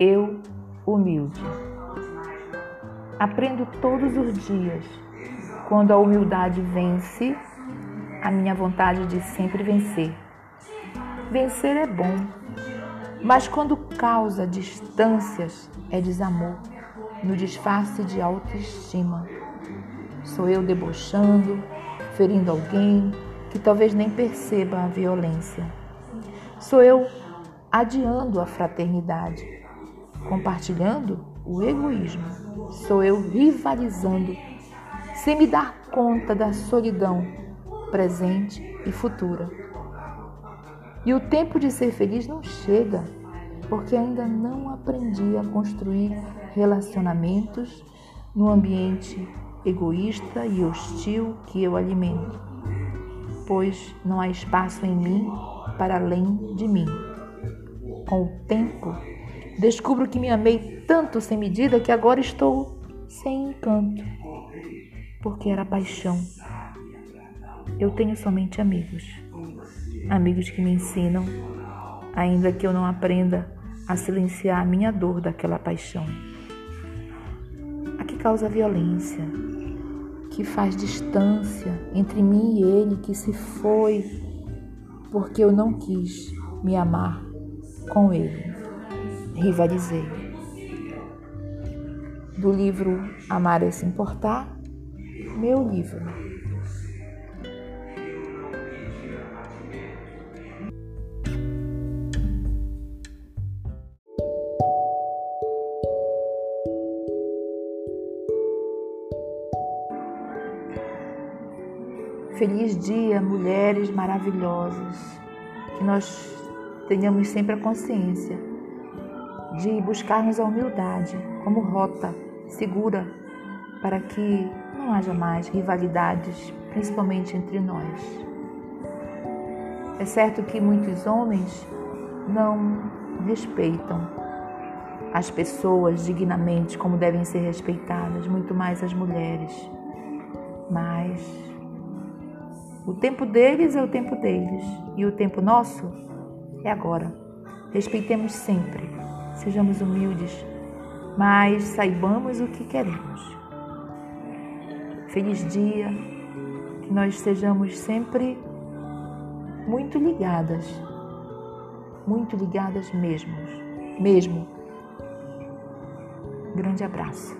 eu humilde. Aprendo todos os dias, quando a humildade vence, a minha vontade de sempre vencer. Vencer é bom, mas quando causa distâncias, é desamor, no disfarce de autoestima. Sou eu debochando, ferindo alguém que talvez nem perceba a violência. Sou eu adiando a fraternidade compartilhando o egoísmo. Sou eu rivalizando, sem me dar conta da solidão presente e futura. E o tempo de ser feliz não chega, porque ainda não aprendi a construir relacionamentos no ambiente egoísta e hostil que eu alimento, pois não há espaço em mim para além de mim. Com o tempo, descubro que me amei tanto sem medida que agora estou sem encanto, porque era paixão eu tenho somente amigos. Amigos que me ensinam, ainda que eu não aprenda a silenciar a minha dor daquela paixão. A que causa violência, que faz distância entre mim e ele que se foi porque eu não quis me amar com ele. Rivalizei. Do livro Amar é se importar, meu livro. Feliz dia, mulheres maravilhosas. Que nós tenhamos sempre a consciência de buscarmos a humildade como rota segura para que não haja mais rivalidades, principalmente entre nós. É certo que muitos homens não respeitam as pessoas dignamente como devem ser respeitadas, muito mais as mulheres. Mas o tempo deles é o tempo deles e o tempo nosso é agora. Respeitemos sempre, sejamos humildes, mas saibamos o que queremos. Feliz dia, que nós sejamos sempre muito ligadas, muito ligadas mesmo, mesmo. Grande abraço.